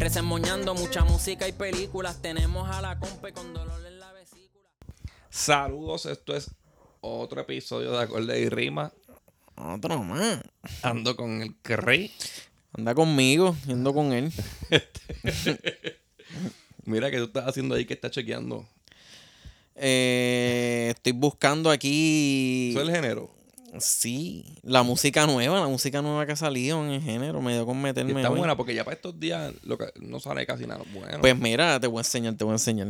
Resemoñando mucha música y películas. Tenemos a la compa con dolor en la vesícula. Saludos, esto es otro episodio de Acorde y Rima. Otro más. Ando con el Rey. Anda conmigo, ando con él. Mira que tú estás haciendo ahí que estás chequeando. Eh, estoy buscando aquí. ¿Eso es el género? Sí, la música nueva, la música nueva que ha salido en el género, me dio con Y meterme. está hoy. buena porque ya para estos días lo que- no sale casi nada bueno. Pues mira, te voy a enseñar, te voy a enseñar.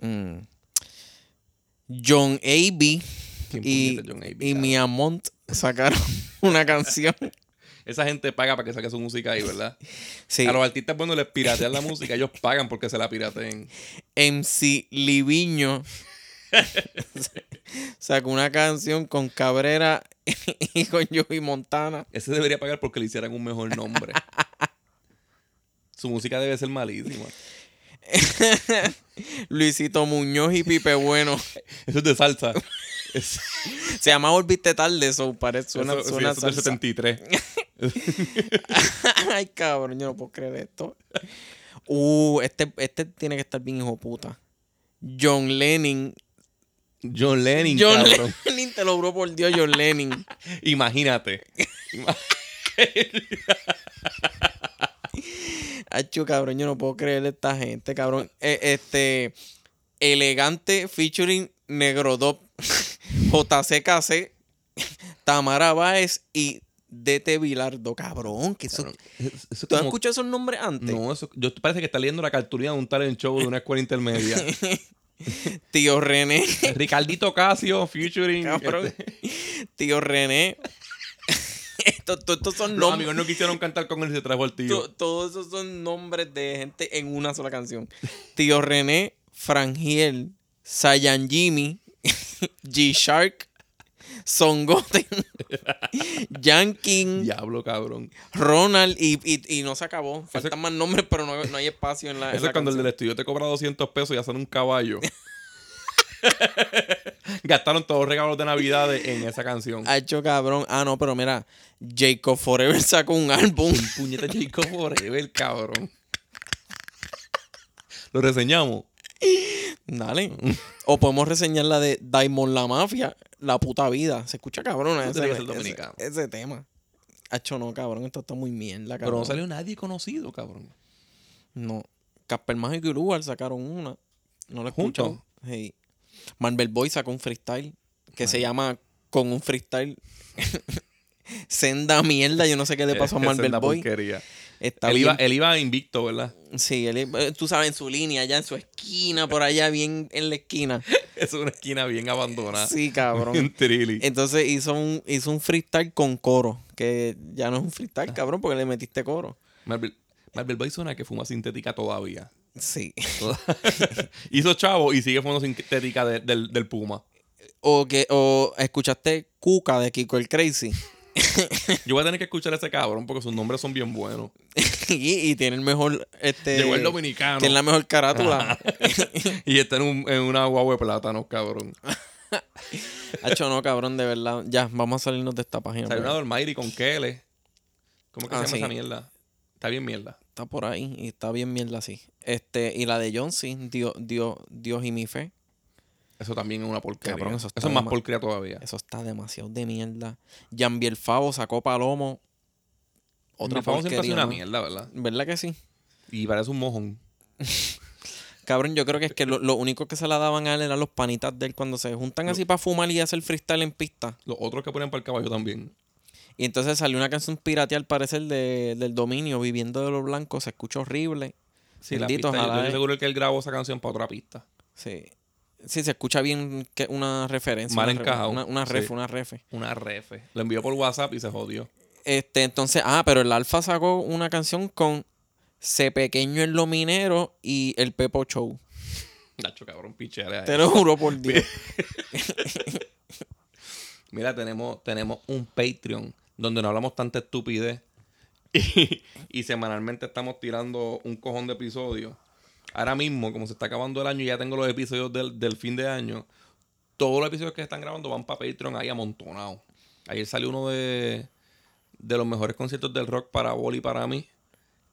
Mm, John A.B. ¿Quién y, John A.B., y? Mia Mont sacaron una canción. Esa gente paga para que saque su música ahí, ¿verdad? Sí, A los artistas cuando les piratean la música, ellos pagan porque se la pirateen. MC Liviño sacó una canción con Cabrera y con Joey Montana. Ese debería pagar porque le hicieran un mejor nombre. Su música debe ser malísima. Luisito Muñoz y Pipe Bueno. Eso es de salsa. Es- Se llama Volviste tarde, eso parece suena, eso, sí, suena eso es del salsa. 73. Ay, cabrón, yo no puedo creer esto. Uh, este, este tiene que estar bien hijo puta. John Lennon. John Lennon, John cabrón. Lennon, te lo juro por Dios, John Lennon. Imagínate. Ima- Achu, cabrón, yo no puedo creer esta gente, cabrón. Eh, este, elegante featuring Negrodop, JCKC, Tamara Báez y DT Vilardo, cabrón. Que eso, Cabrón, eso es ¿Tú has como- escuchado esos nombres antes? No, eso, yo parece que está leyendo la cartulina de un talent show de una escuela intermedia. Tío René. Ricardito Casio, featuring. Cabrón. este, Tío René. Estos, todos estos son los nombres. amigos no quisieron cantar con él y se trajo el tío. to- todos esos son nombres de gente en una sola canción. Tío René, Frangiel, Sayan Jimmy, G-Shark, Songoten, Yankin, Diablo, cabrón. Ronald y, y- y no se acabó. Faltan más nombres, pero no, no hay espacio en la. Eso es cuando el del estudio te cobra 200 pesos y hacen un caballo. Gastaron todos los regalos de Navidad en esa canción. Ha hecho cabrón. Ah, no, pero mira, Jacob Forever sacó un álbum. Puñeta Jacob Forever, cabrón. Lo reseñamos. Dale. O podemos reseñar la de Diamond la Mafia, La puta vida. Se escucha cabrona Eso ese, ser ese- dominicano. ese tema. Hacho, no, cabrón. Esto está muy mierda, cabrón. Pero no salió nadie conocido, cabrón. No. Casper Mágico y Lugar sacaron una. No lo he ¿Juntos? escuchado. Sí. Marvel Boy sacó un freestyle que se llama Con un freestyle. Senda mierda. Yo no sé qué le pasó a Marvel la Boy. porquería. Está Él iba, él iba invicto, ¿verdad? Sí, él, eh, tú sabes, en su línea, allá en su esquina, por allá, bien en la esquina. Es una esquina bien abandonada. Sí, cabrón. Entonces hizo un, hizo un freestyle con coro, que ya no es un freestyle, cabrón, porque le metiste coro. Marvel, Marvel Boy suena que fuma sintética todavía. Sí. Hizo chavo y sigue fumando sintética de- del, del Puma. O que, o escuchaste Cuca de Kiko el Crazy. Yo voy a tener que escuchar a ese cabrón porque sus nombres son bien buenos. y, y tiene el mejor, este. Llegó el dominicano. Tiene la mejor carátula. y está en, un- en una guagua de plátano, cabrón. Hacho, no, cabrón, de verdad. Ya, vamos a salirnos de esta página. Salió una porque Dolmairi con Kele. ¿Cómo que Ah, se llama sí. esa mierda? Está bien mierda. Está por ahí y está bien mierda así. Este, y la de John C, Dios, Dios, Dios y mi fe. Eso también es una porquería. Cabrón, eso es más porquería todavía. Eso está demasiado de mierda. Jean Favo sacó Palomo. Otra Favo siempre ha sido una mierda, ¿verdad? ¿Verdad que sí? Y parece un mojón. Cabrón, yo creo que es que lo, lo único que se la daban a él eran los panitas de él cuando se juntan así para fumar y hacer freestyle en pista. Los otros que ponen para el caballo también. Y entonces salió una canción piratea al parecer de- del dominio, Viviendo de los Blancos. Se escucha horrible. Sí, la Bendito, pista, yo- estoy seguro que él grabó esa canción para otra pista. Sí. Sí, se escucha bien que una referencia. Mal una encajado, Una, sí. una refe. Una refe. Lo envió por WhatsApp y se jodió. Este, entonces, ah, pero el Alfa sacó una canción con C pequeño en lo minero y el Pepo Show. Nacho, cabrón, pichea. Te lo juro por Dios. Mira, tenemos, tenemos un Patreon donde no hablamos tanta estupidez. Y, y semanalmente estamos tirando un cojón de episodios. Ahora mismo, como se está acabando el año y ya tengo los episodios del, del fin de año, todos los episodios que están grabando van para Patreon ahí amontonados. Ayer salió uno de, de los mejores conciertos del rock para Boli y para mí.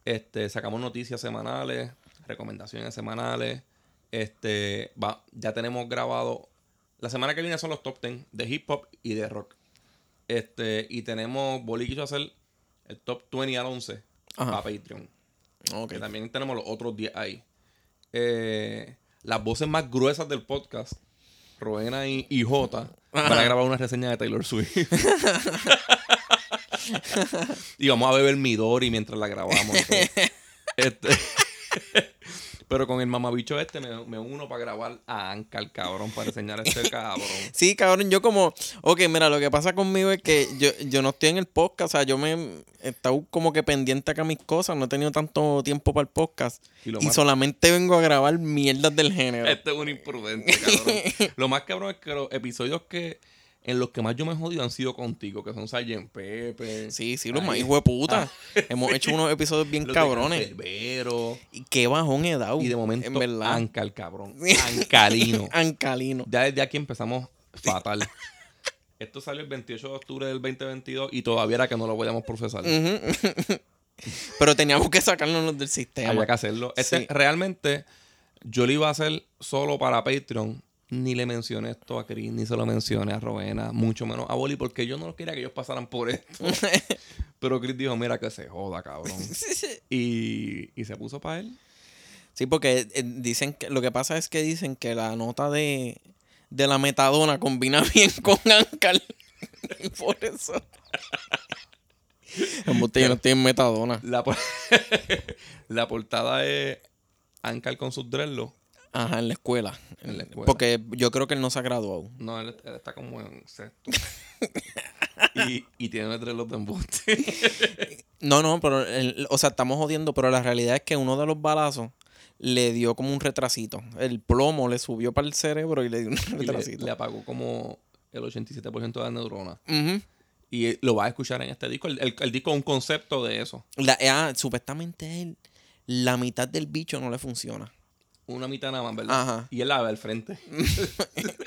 Este, sacamos noticias semanales, recomendaciones semanales. Este, va, ya tenemos grabado. La semana que viene son los top 10 de hip hop y de rock. Este, y tenemos, Boli quiso hacer el top 20 al 11 Ajá. para Patreon. Ok. Que también tenemos los otros 10 ahí. Eh, las voces más gruesas del podcast, Roena y, y Jota, van a grabar una reseña de Taylor Swift. y vamos a beber Midori mientras la grabamos. Este, pero con el mamabicho este me, me uno para grabar a Anka, el cabrón, para enseñar a este cabrón. Sí, cabrón, yo como, ok, mira, lo que pasa conmigo es que yo, yo no estoy en el podcast, o sea, yo me he estado como que pendiente acá a mis cosas, no he tenido tanto tiempo para el podcast Y lo y más- solamente vengo a grabar mierdas del género. Este es un imprudente, cabrón. Lo más cabrón es que los episodios que en los que más yo me he jodido han sido contigo, que son Sgt. Pepe. Sí, sí, los más hijos de puta. Hemos hecho unos episodios bien los cabrones. Y qué bajón he dado. Y de momento, en verdad. Anca el cabrón. Ancalino. Ancalino. Ya desde aquí empezamos fatal. Esto salió el 28 de octubre del 2022 y todavía era que no lo podíamos procesar. Pero teníamos que sacarnos del sistema. Había que hacerlo. Este, Sí. Realmente, yo lo iba a hacer solo para Patreon. Ni le mencioné esto a Chris, ni se lo mencioné a Rowena, mucho menos a Boli, porque yo no quería que ellos pasaran por esto. Pero Chris dijo, mira que se joda, cabrón. Y, y se puso para él. Sí, porque eh, dicen que lo que pasa es que dicen que la nota de, de la metadona combina bien con Ancal. por eso. Yo no estoy en metadona. La, por- la portada es Ankar con sus dreadlocks. Ajá, en la escuela. En la escuela. Porque yo creo que él no se ha graduado. No, él, él está como en sexto. y, y tiene dreadlocks de embuste. No, no, pero, el- o sea, estamos jodiendo, pero la realidad es que uno de los balazos le dio como un retrasito. El plomo le subió para el cerebro y le dio un le, retrasito. le apagó como el 87% de las neuronas. Ujú. Y eh, lo vas a escuchar en este disco. El, el- el disco es un concepto de eso. La- ah, supuestamente él, la mitad del bicho no le funciona. Una mitad nada más, ¿verdad? Ajá. Y él la ve al frente.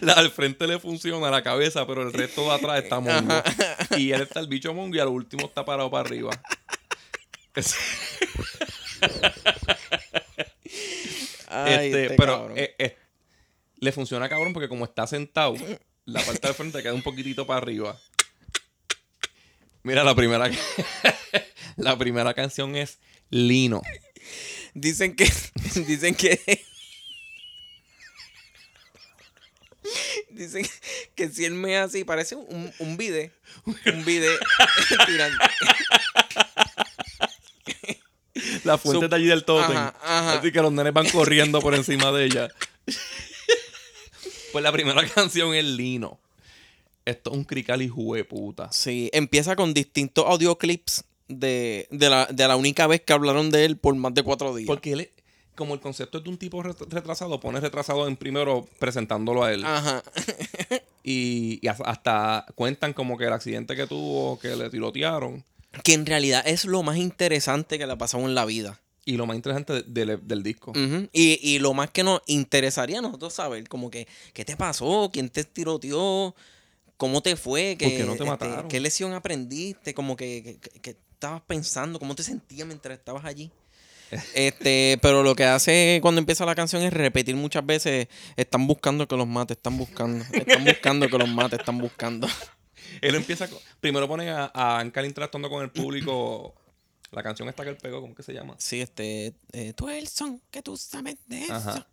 la del frente le funciona la cabeza, pero el resto de atrás está mongo. Y él está el bicho mongo y al último está parado para arriba. Es- Ay, este, este pero eh, eh, le funciona cabrón porque como está sentado, la parte del frente queda un poquitito para arriba. Mira, la primera la primera canción es Lino. Dicen que. Dicen que. Dicen que si él me hace así, parece un, un vide. Un vide tirando. La fuente está allí del tótem. Ajá, ajá. Así que los nenes van corriendo por encima de ella. pues la primera canción es Lino. Esto es un crical de puta. Sí, empieza con distintos audioclips de, de, la, de la única vez que hablaron de él por más de cuatro días. Porque él, como el concepto es de un tipo ret- retrasado, pone retrasado en primero presentándolo a él. Ajá. Y, y hasta- cuentan como que el accidente que tuvo, que le tirotearon. Que en realidad es lo más interesante que le ha pasado en la vida. Y lo más interesante de- del- del disco. Y, y lo más que nos interesaría a nosotros saber, como que, ¿qué te pasó? ¿Quién te tiroteó? ¿Cómo te fue? ¿Por ¿Qué, qué no te este, mataron? ¿Qué lesión aprendiste? Como que- que- que estabas pensando, ¿cómo te sentías mientras estabas allí? este, pero lo que hace cuando empieza la canción es repetir muchas veces, están buscando que los mate, están buscando, están buscando que los mate, están buscando. Él empieza. con- primero pone a, a Ancal interactuando con el público. La canción esta que él pegó, ¿cómo que se llama? Sí, este, eh, tú eres el son que tú sabes de eso. Ajá.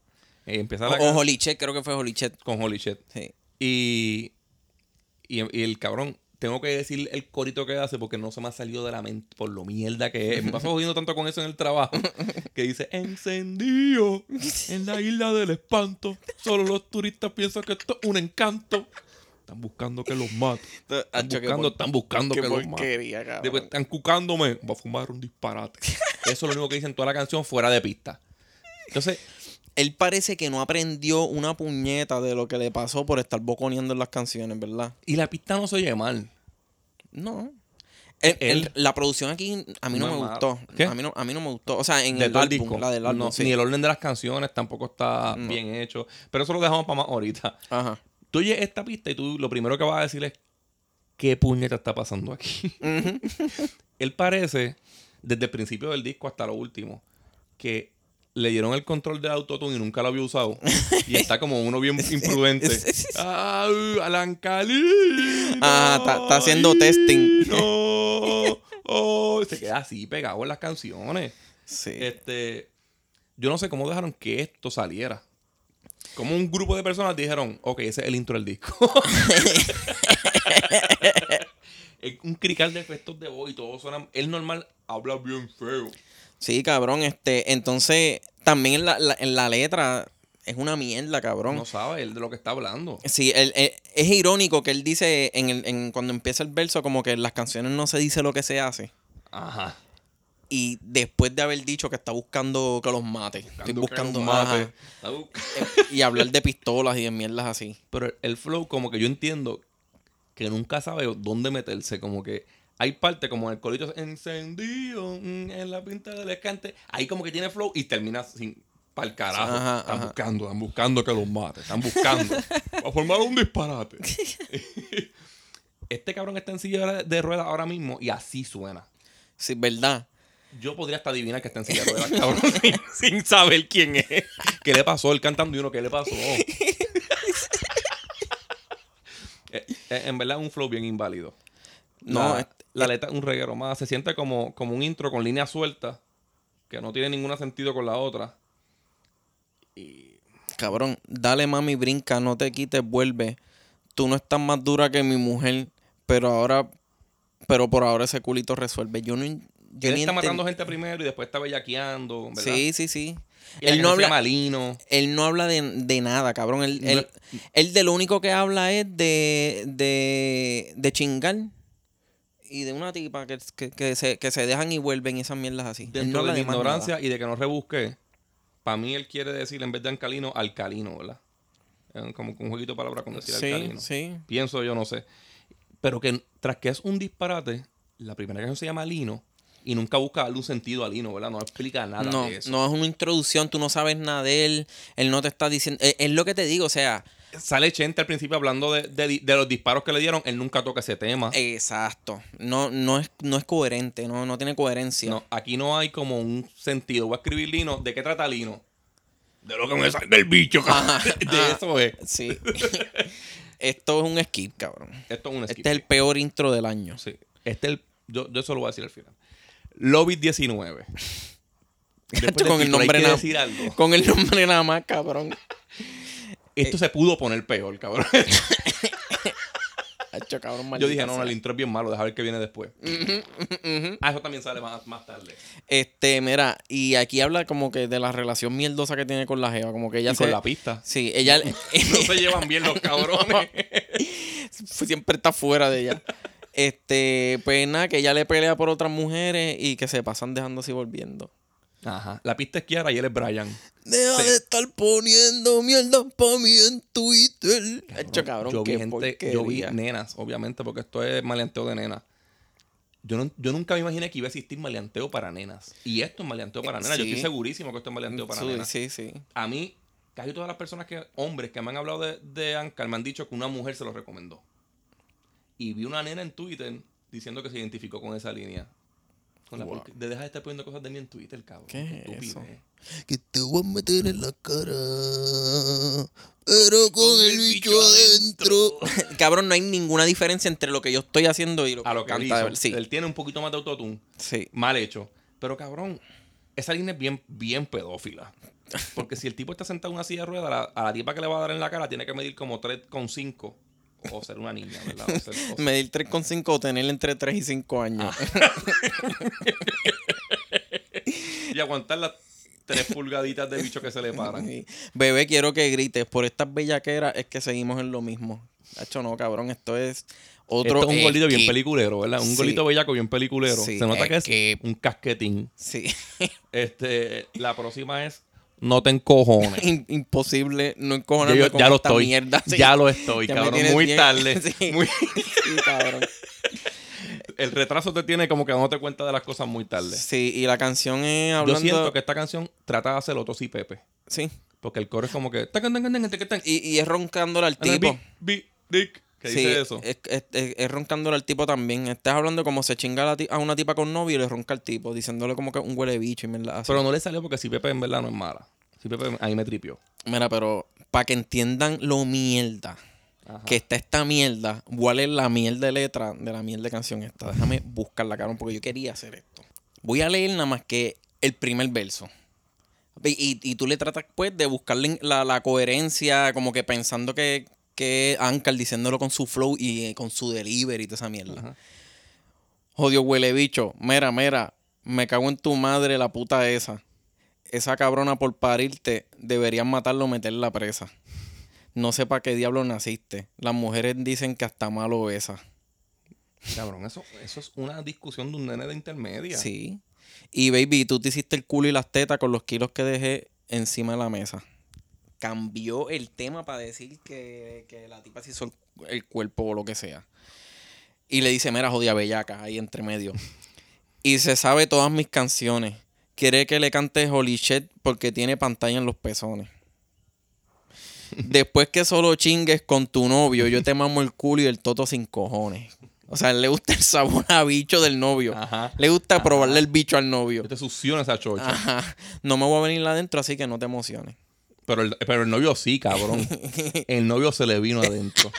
Empieza O, la o can- Holichet, creo que fue Holichet. con Holy Shit. Sí. Y, y, y el cabrón, tengo que decir el corito que hace porque no se me ha salido de la mente por lo mierda que es. Me paso jodiendo tanto con eso en el trabajo. Que dice, encendido en la isla del espanto. Solo los turistas piensan que esto es un encanto. Están buscando que los mate. Están buscando, están buscando que los mate. Después están cucándome. Va a fumar un disparate. Eso es lo único que dicen toda la canción fuera de pista. Entonces, Él parece que no aprendió una puñeta de lo que le pasó por estar boconeando en las canciones, ¿verdad? y la pista no se oye mal. No. El- el- Él- la producción aquí a mí no, No me gustó. ¿Qué? A mí no, a mí no me gustó. O sea, en de el álbum, disco. la del álbum, No, sí. Ni el orden de las canciones tampoco está bien hecho. Pero eso lo dejamos para más ahorita. Ajá. Tú oyes esta pista y tú lo primero que vas a decir es, ¿qué puñeta está pasando aquí? Él parece, desde el principio del disco hasta lo último, que le dieron el control del autotune y nunca lo había usado. Y está como uno bien imprudente. ¡Ah, Alan Cali! Ah, está- haciendo testing. No, oh, se queda así pegado en las canciones. Sí. Este, yo no sé cómo dejaron que esto saliera. Como un grupo de personas dijeron, ok, ese es el intro del disco. es un crical de efectos de voz y todo suena. Él normal habla bien feo. Sí, cabrón. Este, entonces, también en la, la- en la letra es una mierda, cabrón. No sabe él de lo que está hablando. Sí, él- él- es irónico que él dice en el, en, cuando empieza el verso como que en las canciones no se dice lo que se hace. Ajá. Y después de haber dicho que está buscando que los mate. Estoy buscando que los mate. ajá. Busca- Y hablar de pistolas y de mierdas así. Pero el flow, como que yo entiendo que nunca sabe dónde meterse. Como que hay parte como el colito encendido mm, en la pinta del escante. Ahí como que tiene flow y termina sin. Para el carajo. Ajá, están ajá. buscando, están buscando que los mate. Están buscando. para formar un disparate. este cabrón está en silla de ruedas ahora mismo y así suena. Sí, ¿verdad? Yo podría hasta adivinar que está en silla de ruedas, cabrón, sin, sin saber quién es. ¿Qué le pasó? Él cantando y uno, ¿qué le pasó? Eh, eh, en verdad, un flow bien inválido. No, la, es- la letra es un reguero más. Se siente como, como un intro con líneas sueltas que no tiene ningún sentido con la otra. Cabrón, dale mami, brinca, no te quites, vuelve. Tú no estás más dura que mi mujer, pero ahora, pero por ahora ese culito resuelve. Yo no, yo Él ni está matando gente primero y después está bellaqueando, ¿verdad? Sí, sí, sí. Y Él no habla, llama Lino. él no habla de, de nada, cabrón. Él, No- él, él de lo único que habla es de, de, de chingar y de una tipa que, que, que se, que se dejan y vuelven y esas mierdas así. No Dentro de nada. ignorancia y de que no rebusqué, para mí él quiere decir en vez de alcalino, alcalino, ¿verdad? Como un jueguito de palabras con decir Sí, alcalino. sí. Pienso yo, no sé. Pero que tras que es un disparate, la primera canción se llama Lino y nunca busca darle un sentido a Lino, ¿verdad? No explica nada No, de eso. no es una introducción, tú no sabes nada de él, él no te está diciendo, es, es lo que te digo, o sea, Sale Chente al principio hablando de, de- de los disparos que le dieron, él nunca toca ese tema. exacto, no, no, es, no es coherente, no, no tiene coherencia. No, aquí no hay como un sentido. Voy a escribir Lino. ¿De qué trata Lino? De lo que me sale del bicho, cabrón. Ajá, De ajá. eso es. Sí. Esto es un skip, cabrón. Esto es un skip. Este es el peor intro del año. Sí. Este es el. Yo, yo eso lo voy a decir al final. Lobby 19. Después del con el nombre nada decir algo. Con el nombre nada más, cabrón. Esto se pudo poner peor, cabrón. Hacho, cabrón Yo dije, no, no, el intro es bien malo, deja ver qué viene después. Ah, eso también sale más, más tarde. Este, mira, y aquí habla como que de la relación mierdosa que tiene con la Jeva, como que ella Y se... con la pista. Sí, ella No se llevan bien los cabrones. siempre está fuera de ella. Este, pues nada, que ella le pelea por otras mujeres y que se pasan dejando así volviendo. Ajá. La pista es Kiara y él es Brian. Deja Sí. de estar poniendo mierda para mí en Twitter. Hacho, cabrón, yo vi gente, yo vi nenas, obviamente, porque esto es maleanteo de nenas. Yo, no- yo nunca me imaginé que iba a existir maleanteo para nenas. Y esto es maleanteo para nenas. Yo estoy segurísimo que esto es maleanteo para Sí, nenas. sí, sí. A mí, casi todas las personas que, hombres que me han hablado de, de Ancar, me han dicho que una mujer se lo recomendó. Y vi una nena en Twitter diciendo que se identificó con esa línea. Con la Wow. porque- de dejar de estar poniendo cosas de mí en Twitter, cabrón. ¿Qué es eso? que te voy a meter en la cara, pero con el bicho adentro. Cabrón, no hay ninguna diferencia entre lo que yo estoy haciendo y lo que, A lo que él canta ver- Sí, Él tiene un poquito más de autotune. sí. mal hecho. Pero cabrón, esa línea es bien, bien pedófila. Porque si el tipo está sentado en una silla de ruedas, a la, a la tipa que le va a dar en la cara tiene que medir como 3,5. O ser una niña, ¿verdad? O ser- o ser- Medir 3,5 o tener entre 3 y 5 años. Ah. y aguantar las 3 pulgaditas de bicho que se le paran. Bebé, quiero que grites. Por estas bellaqueras es que seguimos en lo mismo. Hacho, no, cabrón, esto es otro. Esto es un golito bien peliculero, ¿verdad? Un Sí. golito bellaco bien peliculero. Sí, Se nota que es un casquetín. Sí. Este, la próxima es No te encojones. Imposible no Yo- encojonarme yo- con ya lo esta estoy. mierda. sí. Ya lo estoy, Ya cabrón. Muy bien- tarde. Sí. Muy- Sí, cabrón. el retraso te tiene como que no te cuenta de las cosas muy tarde. Sí, y la canción es Yo hablando... siento que esta canción trata de hacer otro sí Pepe. Sí. Porque el coro es como que. Y, y es roncándole al tipo. beat, beat, dick. ¿Qué Sí, dice eso? Es, es, es- es roncándole al tipo también. Estás hablando como se chinga a, una tipa con novio y le ronca al tipo, diciéndole como que un huele bicho y así. Pero no le salió porque si Pepe en verdad no es mala. Si Pepe ahí me tripió. Mira, pero para que entiendan lo mierda Ajá. que está esta mierda, a leer la mierda de letra de la mierda de canción esta. Déjame buscarla, cabrón, porque yo quería hacer esto. Voy a leer nada más que el primer verso. Y, y- y tú le tratas, pues, de buscarle la, la coherencia, como que pensando que, que Ankar diciéndolo con su flow y eh, con su delivery y toda esa mierda. Jodio huele bicho. Mira, mira. Me cago en tu madre, la puta esa. Esa cabrona por parirte, deberían matarlo o meterla presa. No sé para qué diablo naciste. Las mujeres dicen que hasta malo besa. Cabrón, eso, eso es una discusión de un nene de intermedia. Sí. Y baby, tú te hiciste el culo y las tetas con los kilos que dejé encima de la mesa. Cambió el tema para decir que, que la tipa se hizo el, el cuerpo o lo que sea. Y le dice, mira, jodida bellaca, ahí entre medio. y se sabe todas mis canciones. Quiere que le cante Holy Shit porque tiene pantalla en los pezones. Después que solo chingues con tu novio, yo te mamo el culo y el toto sin cojones. O sea, le gusta el sabor a bicho del novio. Ajá. Le gusta Ajá. probarle el bicho al novio. Yo te succiona esa chocha. Ajá. No me voy a venir adentro, así que no te emociones. Pero, el, pero el novio sí, cabrón. El novio se le vino adentro.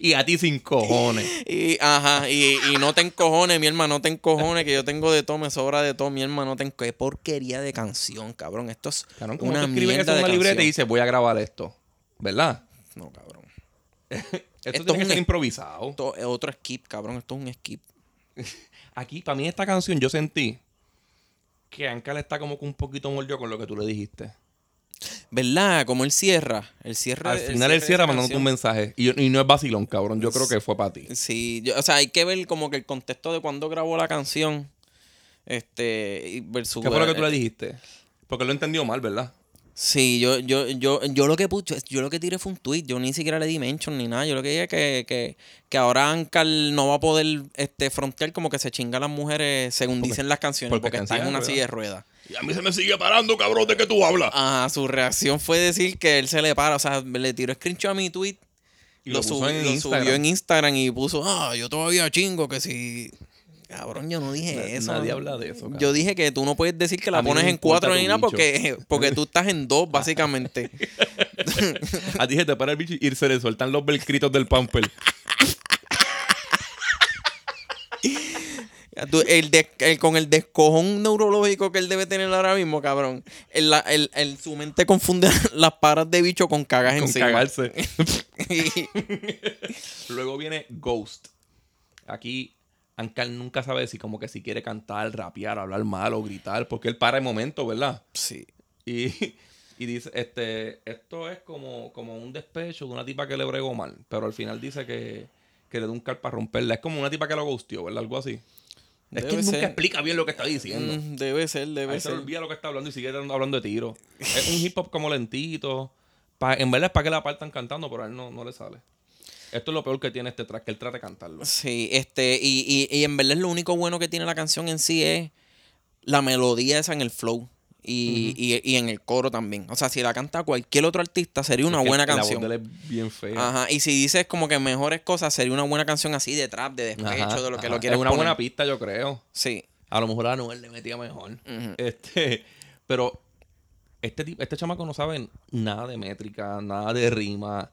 y a ti sin cojones. Y, ajá, y, y no te encojones, mi hermano, no te encojones, que yo tengo de todo, me sobra de todo, mi hermano, no te enco- Qué porquería de canción, cabrón. Esto es Cabrón, una tú eso mierda en de una libreta y dices, voy a grabar esto. ¿Verdad? No, cabrón. Esto, Esto tiene es que ser improvisado. Esto es otro skip, cabrón. Esto es un skip. Aquí, para mí, esta canción, yo sentí que Ankal está como que un poquito mordido con lo que tú le dijiste. ¿Verdad? Como él cierra. Él cierra. Al el final él cierra mandándote un mensaje. Y, y no es vacilón, cabrón. Yo creo que fue para ti. Sí, yo- o sea, hay que ver como que el contexto de cuando grabó la canción. Este, versus. ¿Qué fue lo que tú le dijiste? Porque lo entendió mal, ¿verdad? Sí, yo, yo, yo, yo lo que puse, yo lo que tiré fue un tweet, yo ni siquiera le di mention ni nada. Yo lo que dije es que, que, que ahora Ankal no va a poder este frontear como que se chinga a las mujeres según Porque- dicen las canciones, porque porque, está en una silla de ruedas. Y a mí se me sigue parando, cabrón, de que tú hablas. Ajá, su reacción fue decir que él se le para, o sea, le tiró screenshot a mi tweet, Y lo, lo puso subi- en lo subió en Instagram y puso, ah, yo todavía chingo que si... Cabrón, yo no dije Na- eso. nadie habla de eso, cabrón. Yo dije que tú no puedes decir que la pones en cuatro ni nada porque, porque tú estás en dos, básicamente. A ti se te para el bicho y se le sueltan los velcritos del pamper. Tú- el con el descojón neurológico que él debe tener ahora mismo, cabrón. El, el- el- su mente confunde las paras de bicho con cagas con encima. cagarse. Luego viene Ghost. Aquí Ankal nunca sabe si como que si quiere cantar, rapear, hablar mal o gritar, porque él para el momento, ¿verdad? sí. Y, y dice, este, esto es como, como un despecho de una tipa que le bregó mal, pero al final dice que, que le da un car para romperla. Es como una tipa que lo gustió, ¿verdad? Algo así. Es que él nunca explica bien lo que está diciendo. Mm, debe ser, debe Ahí se ser. le olvida lo que está hablando y sigue hablando de tiro. Es un hip hop como lentito. Pa- en verdad es para que la partan cantando, pero a él no, no le sale. Esto es lo peor que tiene este track, que él trata de cantarlo. Sí, este, y, y, y en verdad lo único bueno que tiene la canción en sí es la melodía esa en el flow. Y, y, y en el coro también. O sea, si la canta cualquier otro artista, sería una Es buena La canción. voz de él es bien fea. Ajá, y si dices como que mejores cosas, sería una buena canción así de trap, de despecho, Ajá, de lo que ajá. lo quieres Es una poner. buena pista, yo creo. Sí. A lo mejor a Noel le metía mejor. Este, pero este, tipo- este chamaco no sabe nada de métrica, nada de rima,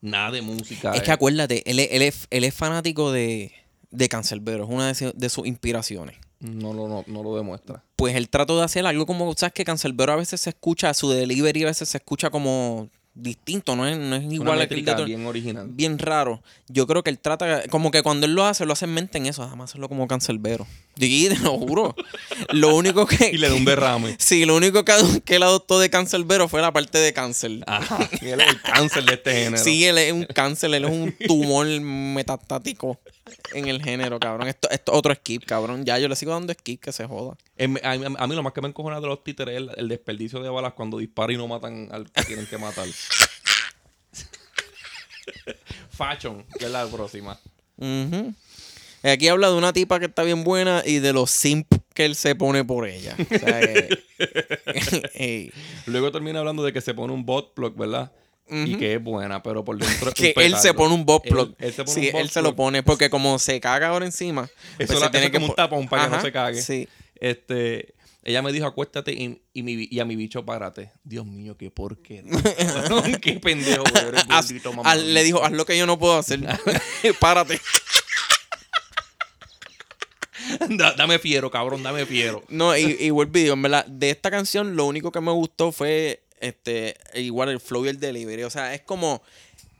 nada de música. Es que Eh, acuérdate, él, es- él es, él es fanático de, de Cancerbero, es una de, de sus inspiraciones. No, lo- no, no lo demuestra. Pues él trató de hacer algo como, sabes que Cancerbero a veces se escucha, su delivery a veces se escucha como distinto, no es, no es igual al que el de bien original. bien raro. Yo creo que él trata, como que cuando él lo hace, lo hace en mente en eso, además hacerlo como Cancerbero. Sí, te lo juro. Lo único que. Y le da un derrame. Sí, lo único que, que él adoptó de cancerbero fue la parte de cáncer. Ajá. Y él es el cáncer de este género. Sí, él es un cáncer, él es un tumor metastático en el género, cabrón. Esto, es otro skip, cabrón. Ya yo le sigo dando skip que se joda. Em, A mí, a mí lo más que me encojona de los títeres es el, el desperdicio de balas cuando disparan y no matan al que tienen que matar. Fashion, que es la próxima. Ujú. Aquí habla de una tipa que está bien buena y de los simp que él se pone por ella. O sea, ey. Luego termina hablando de que se pone un bot plug, ¿verdad? Y que es buena, pero por dentro que él se pone un bot Él- plug. Él, se pone sí, un bot él se lo pone porque como se caga ahora encima. pues Eso, se la- eso es como que un tapón para que no Ajá, se cague. Sí. Este, ella me dijo, acuéstate y, y, mi- y a mi bicho párate. Dios mío, qué porquería. qué pendejo eres, Haz- gordito haz- mamadito. le dijo, haz lo que yo no puedo hacer. Párate. Da- dame fiero, cabrón, dame fiero. No, y, y vuelvo en verdad, de esta canción lo único que me gustó fue este igual el flow y el delivery. O sea, es como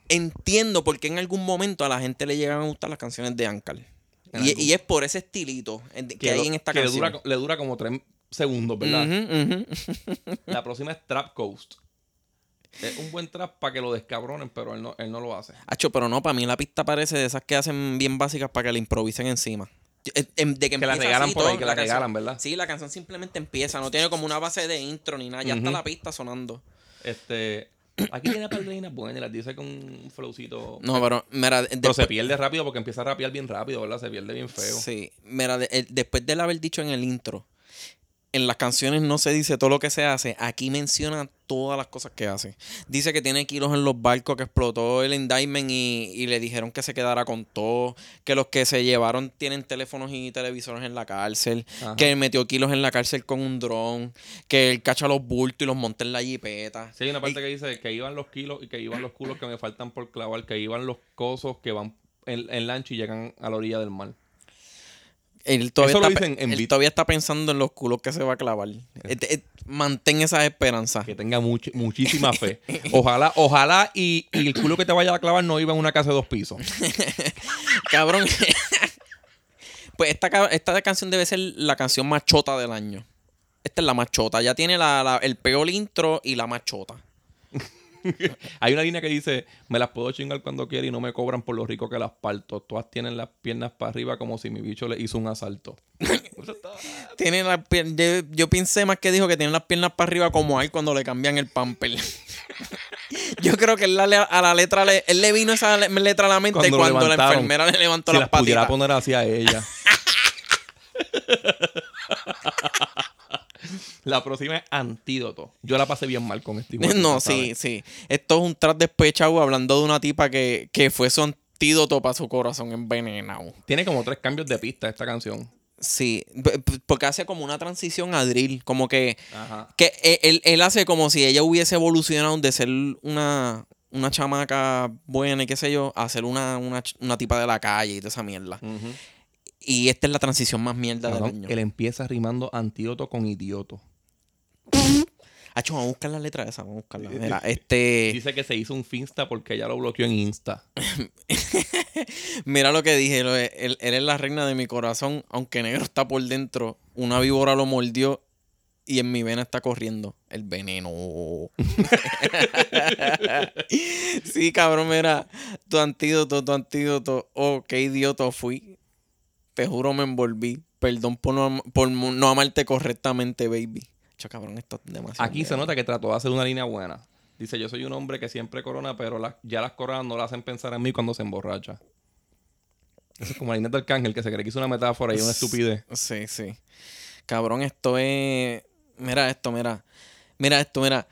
entiendo por qué en algún momento a la gente le llegan a gustar las canciones de Ankar. Y, es por ese estilito en- que, hay en esta que le canción. dura, le dura como tres segundos, ¿verdad? La próxima es Trap Coast. Es un buen trap para que lo descabronen, pero él no, él no lo hace. Acho, pero no, para mí la pista parece de esas que hacen bien básicas para que la improvisen encima. Eh, em, De que, Que la regalan por ahí, que la regalan, ¿verdad? Sí, la canción simplemente empieza, no tiene como una base de intro ni nada, ya está la pista sonando. Este, aquí tiene líneas buenas y las dice con un flowcito. No, pero mira, pero se pierde rápido porque empieza a rapear bien rápido, ¿verdad? Se pierde bien feo. Sí, mira, de- el- después de haber dicho en el intro, en las canciones no se dice todo lo que se hace, aquí menciona todas las cosas que hace. Dice que tiene kilos en los barcos, que explotó el indictment y, y le dijeron que se quedara con todo, que los que se llevaron tienen teléfonos y televisores en la cárcel, Ajá. que metió kilos en la cárcel con un dron, que él cacha los bultos y los monta en la jipeta. Sí, hay una parte que dice que iban los kilos y que iban los culos que me faltan por clavar, que iban los cosos que van en, en lancha y llegan a la orilla del mar. Él todavía, Eso lo está, dicen en él todavía está pensando en los culos que se va a clavar. Eh, eh, mantén esas esperanzas. Que tenga much- muchísima fe. Ojalá, ojalá y, y el culo que te vaya a clavar no iba en una casa de dos pisos. Cabrón. pues esta, esta canción debe ser la canción más chota del año. Esta es la más chota. Ya tiene la- la- el peor intro y la más chota. Hay una línea que dice, me las puedo chingar cuando quiera y no me cobran por lo rico que las parto. Todas tienen las piernas para arriba como si mi bicho le hizo un asalto. Eso está- Tiene las yo, yo pensé más que dijo que tiene las piernas para arriba como a él cuando le cambian el pamper. yo creo que él la a la letra le, él le vino esa le- letra a la mente Cuando la enfermera le levantó si las las pudiera patitas. poner hacia ella. La próxima es Antídoto. Yo la pasé bien mal con este hijo No, sí, sí. Esto es un trap despechado hablando de una tipa que, que fue su antídoto para su corazón envenenado. Tiene como tres cambios de pista esta canción. Sí, porque hace como una transición a drill, como que, Ajá. que e- él, él hace como si ella hubiese evolucionado de ser una, una chamaca buena y qué sé yo, a ser una, una, una tipa de la calle y toda esa mierda. Y esta es la transición más mierda del año. él empieza rimando antídoto con idioto. Hacho, vamos a buscar la letra esa, vamos a buscarla. Mira, este... Dice que se hizo un finsta porque ella lo bloqueó en Insta. Mira lo que dije, lo de, él, él es la reina de mi corazón, aunque negro está por dentro, una víbora lo mordió y en mi vena está corriendo el veneno. sí, cabrón, mira, tu antídoto, tu antídoto, oh, qué idiota fui. Te juro me envolví. Perdón por no amarte correctamente, baby. Cho, cabrón, esto es demasiado. Aquí se nota que trató de hacer una línea buena. Dice, yo soy un hombre que siempre corona, pero ya las coronas no la hacen pensar en mí cuando se emborracha. Eso es como la línea del cángel que se cree que hizo una metáfora y una estupidez. Sí, sí. Cabrón, esto es. Mira esto, mira. Mira esto, mira.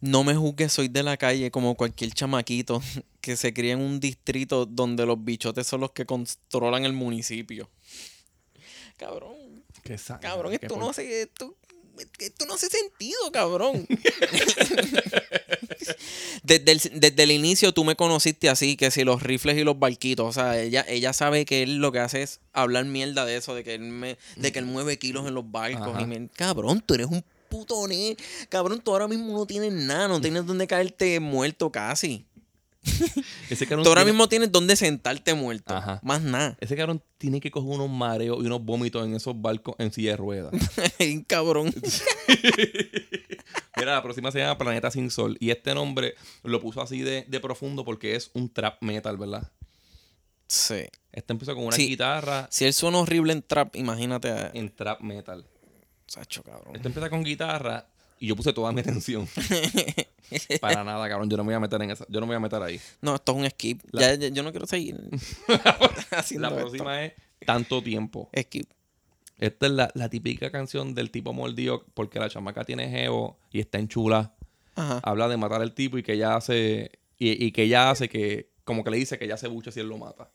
No me juzgues, soy de la calle como cualquier chamaquito que se cría en un distrito donde los bichotes son los que controlan el municipio. Cabrón, Qué sa- cabrón, qué esto por- no hace. Esto, esto no hace sentido, cabrón. desde, el, desde el inicio tú me conociste así, que si los rifles y los barquitos, o sea, ella, ella sabe que él lo que hace es hablar mierda de eso, de que él, me, de que él mueve kilos en los barcos. Ajá. Y me- cabrón, tú eres un puto ne. Cabrón, tú ahora mismo no tienes nada, no tienes donde caerte muerto casi. Ese Tú ahora tiene- mismo tienes donde sentarte muerto. Ajá. Más nada. Ese cabrón tiene que coger unos mareos y unos vómitos en esos barcos en silla de ruedas. Bien cabrón. Mira, la próxima se llama Planeta Sin Sol. Y este nombre lo puso así de, de profundo porque es un trap metal, ¿verdad? Sí. Este empieza con una Sí. guitarra Si él suena horrible en trap, imagínate a... en trap metal. Sacho, cabrón. Este empieza con guitarra y yo puse toda mi atención. Para nada, cabrón. Yo no me voy a meter en esa. Yo no me voy a meter ahí. No, esto es un skip. La- Ya, ya- yo no quiero seguir haciendo La esto. próxima es Tanto Tiempo. Skip. Esta es la, la típica canción del tipo mordido porque la chamaca tiene geo y está en chula. Ajá. Habla de matar al tipo y que ella hace. Y, y que ella hace que. Como que le dice que ella se bucha si él lo mata.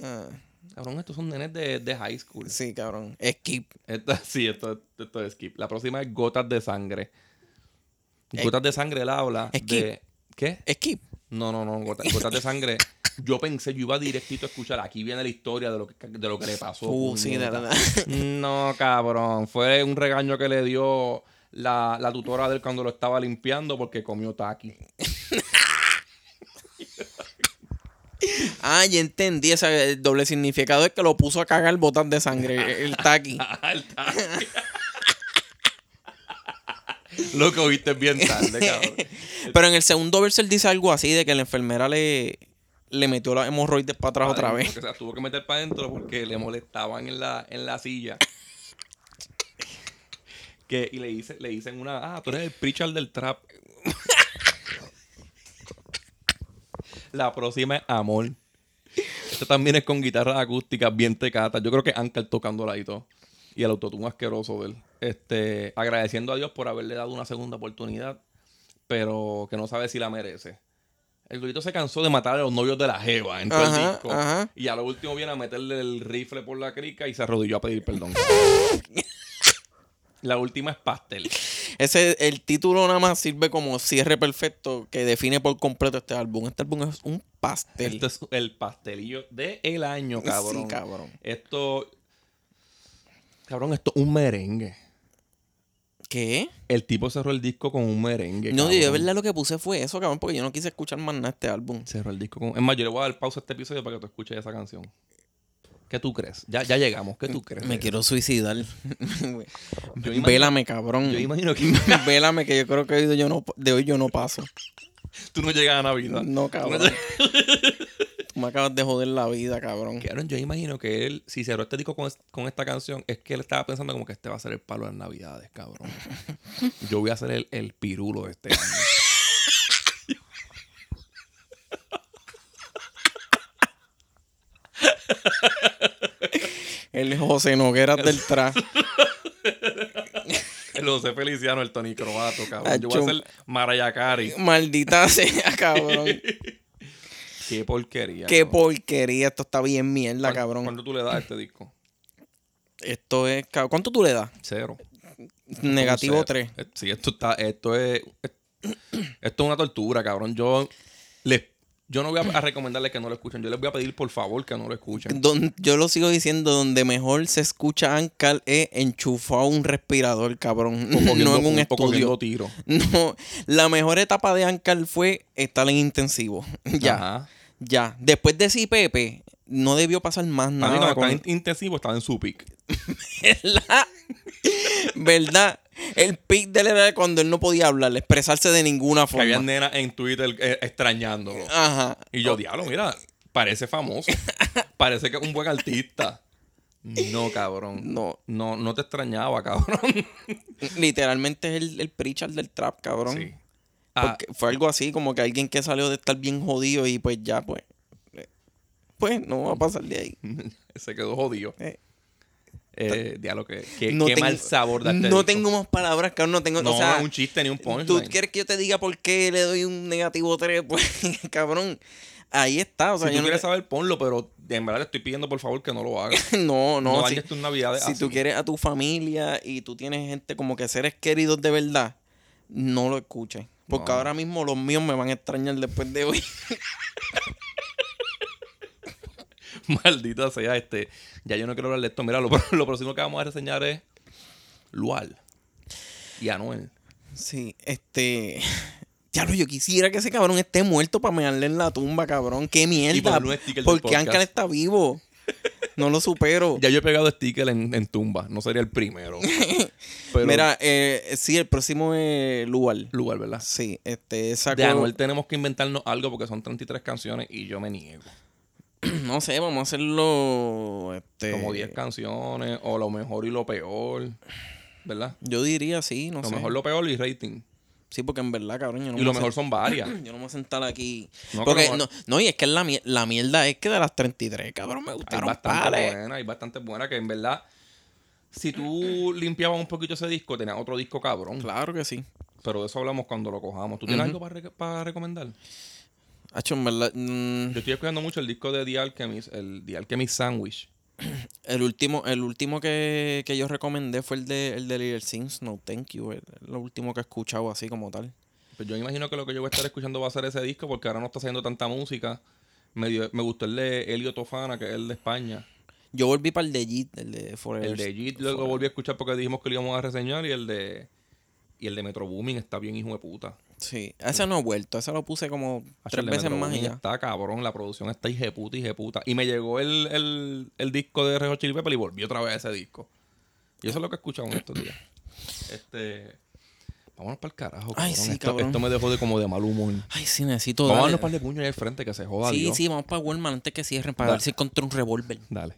Ah, Cabrón, estos son nenes de, de high school. sí, cabrón. Skip. Esta- sí, esto, esto es skip. La próxima es Gotas de Sangre. Gotas de Sangre él habla skip. de. ¿Qué? Skip. No, no, no. Gotas, Gotas de Sangre. Yo pensé, yo iba directito a escuchar. Aquí viene la historia de lo que, de lo que le pasó. Uh, sí, de verdad. No, cabrón. Fue un regaño que le dio la, la tutora de él cuando lo estaba limpiando porque comió taqui. Ah, ya entendí. Ese el doble significado es que lo puso a cagar botas de sangre. El taqui. El taqui. Lo que oíste bien tarde, cabrón. Pero en el segundo verso él dice algo así de que la enfermera le, le metió las hemorroides para atrás otra vez. se las tuvo que meter para adentro porque le molestaban en la, en la silla. Que, y le, dice, le dicen una, ah, tú eres el preacher del trap. La próxima es Amor. Esta también es con guitarras acústicas bien tecatas. Yo creo que Ankar tocándola y todo. Y el autotune asqueroso de él. Este, agradeciendo a Dios por haberle dado una segunda oportunidad, pero que no sabe si la merece. El grito se cansó de matar a los novios de la Jeva en todo el disco. ajá. Y a lo último viene a meterle el rifle por la crica y se arrodilló a pedir perdón. la última es Pastel. Ese, el título nada más sirve como cierre perfecto que define por completo este álbum. Este álbum es un pastel. Este es el pastelillo del el año, cabrón. Sí, cabrón. Esto. Cabrón, esto es un merengue. ¿Qué? El tipo cerró el disco con un merengue. No, yo de cabrón. verdad lo que puse fue eso, cabrón, porque yo no quise escuchar más nada de este álbum. Cerró el disco con. Es más, yo le voy a dar pausa a este episodio para que tú escuches esa canción. ¿Qué tú crees? Ya, ya llegamos. ¿Qué tú crees? Me quiero suicidar. Imagino- Vélame, cabrón. Yo imagino que Vélame, que yo creo que hoy yo no, de hoy yo no paso. tú no llegas a Navidad. No, Tú no cabrón. Tú me acabas de joder la vida, cabrón. Cabrón, yo imagino que él, si cerró este disco con, es- con esta canción, es que él estaba pensando como que este va a ser el palo de las navidades, cabrón. Yo voy a ser el, el pirulo de este año. El José Nogueras del tras. El José Feliciano, el Tony Croato, cabrón. Yo voy a ser Mariah Carey. Maldita sea, cabrón. Qué porquería. Qué cabrón. porquería. Esto está bien mierda, ¿Cuán- cabrón. ¿Cuánto tú le das a este disco? Esto es. ¿Cuánto tú le das? Cero. Negativo cero. 3. Eh, Sí, esto está, esto es, esto es una tortura, cabrón. Yo les, yo no voy a, a recomendarles que no lo escuchen. Yo les voy a pedir por favor que no lo escuchen. yo lo sigo diciendo, donde mejor se escucha Ankar es enchufado un respirador, cabrón. No en un cogiendo estudio. tiro. No, la mejor etapa de Ankar fue estar en intensivo. ya, Ajá. ya. Después de sí, Pepe, no debió pasar más nada. cuando con- estaba in- intensivo estaba en su pick. ¿Verdad? ¿Verdad? El pic de él era cuando él no podía hablar, expresarse de ninguna Que había forma. nenas en Twitter eh, extrañándolo. Ajá. Y yo, diablo, mira, parece famoso. parece que es un buen artista. No, cabrón. No. No, no te extrañaba, cabrón. Literalmente es el, el preacher del trap, cabrón. Sí. Ah, Porque fue algo así, como que alguien que salió de estar bien jodido y pues ya, pues. eh, Pues no va a pasar de ahí. se quedó jodido. Eh. Eh, diablo, que, que- No qué tengo- mal sabor este No tengo más palabras, cabrón. No tengo. No, o sea, un chiste ni un ¿Tú punchline. quieres que yo te diga por qué le doy un negativo 3? Pues, cabrón. Ahí está. O sea, si yo tú no, quieres te- saber, ponlo, pero en verdad le estoy pidiendo por favor que no lo hagas. no, No, no. si, tus navidades si así. tú quieres a tu familia y tú tienes gente como que seres queridos de verdad, no lo escuches. Porque No. ahora mismo los míos me van a extrañar después de hoy. Maldita sea, este. Ya yo no quiero hablar de esto. Mira, lo, lo próximo que vamos a reseñar es Lual y Anuel. Sí, este. Diablo, yo quisiera que ese cabrón esté muerto para mearle en la tumba, cabrón. Qué mierda. Porque. Ankar está vivo. No lo supero. Ya yo he pegado sticker en, en tumba. No sería el primero. Pero, Mira, eh, sí, el próximo es Lugar. lugar, ¿verdad? Sí, este sacó. De Anuel tenemos que inventarnos algo porque son 33 canciones y yo me niego. No sé, vamos a hacerlo. Este, Como 10 canciones o lo mejor y lo peor. ¿Verdad? Yo diría sí, no lo sé. mejor, lo peor y rating. Sí, porque en verdad, cabrón, yo no y me lo mejor son varias. Yo no me voy a sentar aquí. No, porque, no, no, y es que la, la mierda es que de las 33, cabrón, me Hay gustaron bastante pares. buena, hay bastante buena que en verdad, si tú limpiabas un poquito ese disco, tenías otro disco cabrón. Claro que sí. Pero de eso hablamos cuando lo cojamos. ¿Tú tienes algo para, re- para recomendar? Hacho, en verdad. mm, Yo estoy escuchando mucho el disco de The Alchemist, el The Alchemist Sandwich. el último, el último que, que yo recomendé fue el de, el de Little Things, No Thank You. Es lo último que he escuchado así como tal. Pues yo imagino que lo que yo voy a estar escuchando va a ser ese disco porque ahora no está haciendo tanta música. Me, dio- me gustó el de Elio Tofana, que es el de España. Yo volví para el de Jit, el de Forever. El de Jit lo volví a escuchar porque dijimos que lo íbamos a reseñar y el de y el de Metro Booming está bien hijo de puta. Sí, ese no he vuelto, ese lo puse como tres veces más y ya. Está cabrón, la producción está hija de puta, hija de puta. Y me llegó el, el, el disco de Rejo Chili Pepper y volví otra vez a ese disco. Y eso es lo que he escuchado en estos días. Este. Vámonos para el carajo. Ay, cabrón. sí, esto, cabrón. esto me dejó de como de mal humor. Ay, sí, necesito Vamos a darle- darnos un par de puños ahí al frente que se joda. Sí, Dios. sí, vamos para Walmart antes que cierren para Dale. ver si encontré un revólver. Dale.